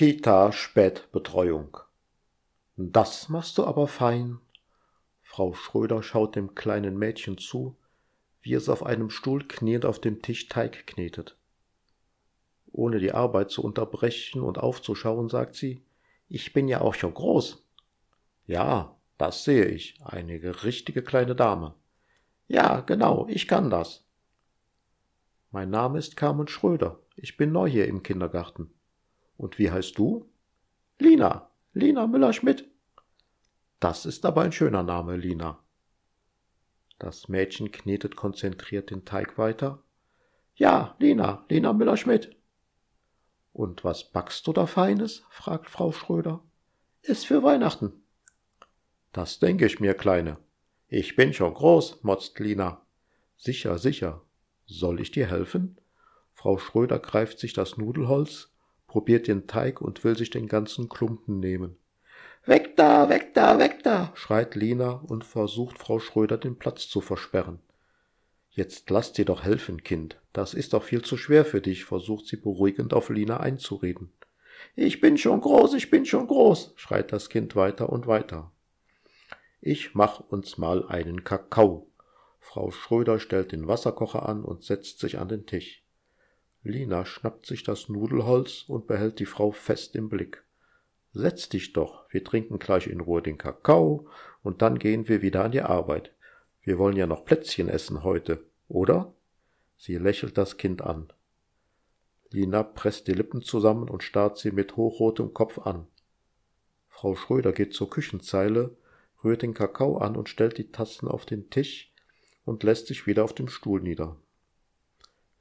Kita-Spätbetreuung. Das machst du aber fein. Frau Schröder schaut dem kleinen Mädchen zu, wie es auf einem Stuhl kniend auf dem Tisch Teig knetet. Ohne die Arbeit zu unterbrechen und aufzuschauen, sagt sie, ich bin ja auch schon groß. Ja, das sehe ich, eine richtige kleine Dame. Ja, genau, ich kann das. Mein Name ist Carmen Schröder, ich bin neu hier im Kindergarten. Und wie heißt du? Lina. Lina Müller-Schmidt. Das ist aber ein schöner Name, Lina. Das Mädchen knetet konzentriert den Teig weiter. Ja, Lina, Lina Müller-Schmidt. Und was backst du da Feines? fragt Frau Schröder. Ist für Weihnachten. Das denke ich mir, Kleine. Ich bin schon groß, motzt Lina. Sicher, sicher. Soll ich dir helfen? Frau Schröder greift sich das Nudelholz probiert den Teig und will sich den ganzen Klumpen nehmen. Weg da, weg da, weg da, schreit Lina und versucht Frau Schröder den Platz zu versperren. Jetzt lass dir doch helfen, Kind. Das ist doch viel zu schwer für dich, versucht sie beruhigend auf Lina einzureden. Ich bin schon groß, ich bin schon groß, schreit das Kind weiter und weiter. Ich mach uns mal einen Kakao. Frau Schröder stellt den Wasserkocher an und setzt sich an den Tisch. Lina schnappt sich das Nudelholz und behält die Frau fest im Blick. Setz dich doch, wir trinken gleich in Ruhe den Kakao und dann gehen wir wieder an die Arbeit. Wir wollen ja noch Plätzchen essen heute, oder? Sie lächelt das Kind an. Lina presst die Lippen zusammen und starrt sie mit hochrotem Kopf an. Frau Schröder geht zur Küchenzeile, rührt den Kakao an und stellt die Tassen auf den Tisch und lässt sich wieder auf dem Stuhl nieder.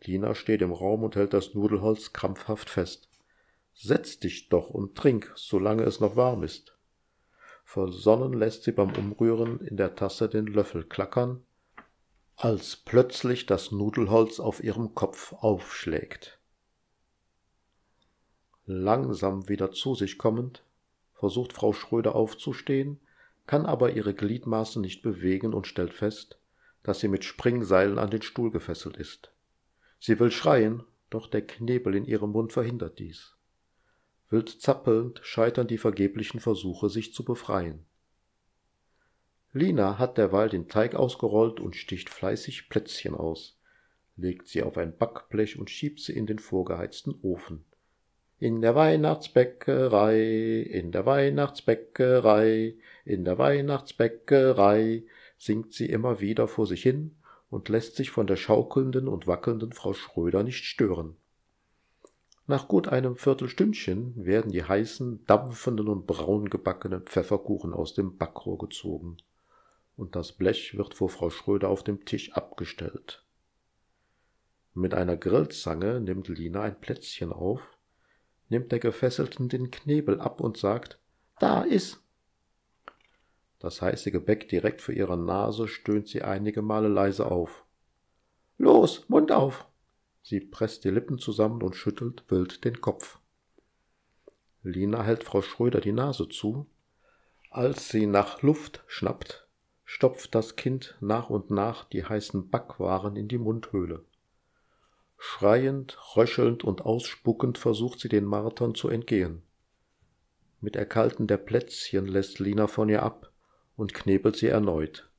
Lina steht im Raum und hält das Nudelholz krampfhaft fest. Setz dich doch und trink, solange es noch warm ist. Versonnen lässt sie beim Umrühren in der Tasse den Löffel klackern, als plötzlich das Nudelholz auf ihrem Kopf aufschlägt. Langsam wieder zu sich kommend, versucht Frau Schröder aufzustehen, kann aber ihre Gliedmaßen nicht bewegen und stellt fest, dass sie mit Springseilen an den Stuhl gefesselt ist. Sie will schreien, doch der Knebel in ihrem Mund verhindert dies. Wild zappelnd scheitern die vergeblichen Versuche, sich zu befreien. Lina hat derweil den Teig ausgerollt und sticht fleißig Plätzchen aus, legt sie auf ein Backblech und schiebt sie in den vorgeheizten Ofen. In der Weihnachtsbäckerei, in der Weihnachtsbäckerei, in der Weihnachtsbäckerei, singt sie immer wieder vor sich hin und lässt sich von der schaukelnden und wackelnden Frau Schröder nicht stören. Nach gut einem Viertelstündchen werden die heißen, dampfenden und braun gebackenen Pfefferkuchen aus dem Backrohr gezogen, und das Blech wird vor Frau Schröder auf dem Tisch abgestellt. Mit einer Grillzange nimmt Lina ein Plätzchen auf, nimmt der Gefesselten den Knebel ab und sagt, da ist, das heiße Gebäck direkt vor ihrer Nase stöhnt sie einige Male leise auf. Los, Mund auf! Sie presst die Lippen zusammen und schüttelt wild den Kopf. Lina hält Frau Schröder die Nase zu. Als sie nach Luft schnappt, stopft das Kind nach und nach die heißen Backwaren in die Mundhöhle. Schreiend, röchelnd und ausspuckend versucht sie den Martern zu entgehen. Mit Erkalten der Plätzchen lässt Lina von ihr ab und knebelt sie erneut.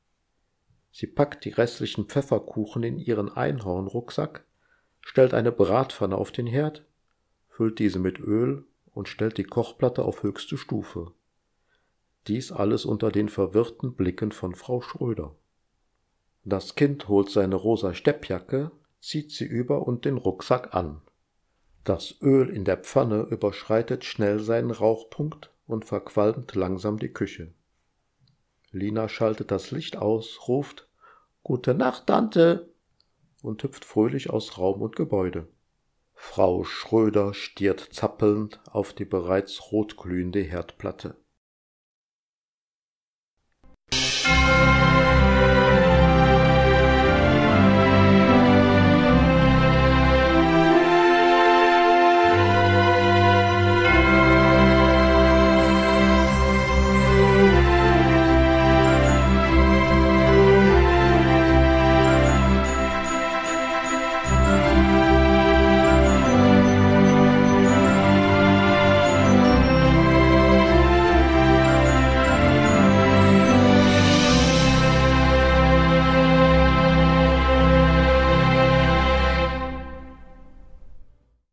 Sie packt die restlichen Pfefferkuchen in ihren Einhornrucksack, stellt eine Bratpfanne auf den Herd, füllt diese mit Öl und stellt die Kochplatte auf höchste Stufe. Dies alles unter den verwirrten Blicken von Frau Schröder. Das Kind holt seine rosa Steppjacke, zieht sie über und den Rucksack an. Das Öl in der Pfanne überschreitet schnell seinen Rauchpunkt und verqualmt langsam die Küche. Lina schaltet das Licht aus, ruft Gute Nacht, Tante und hüpft fröhlich aus Raum und Gebäude. Frau Schröder stiert zappelnd auf die bereits rotglühende Herdplatte.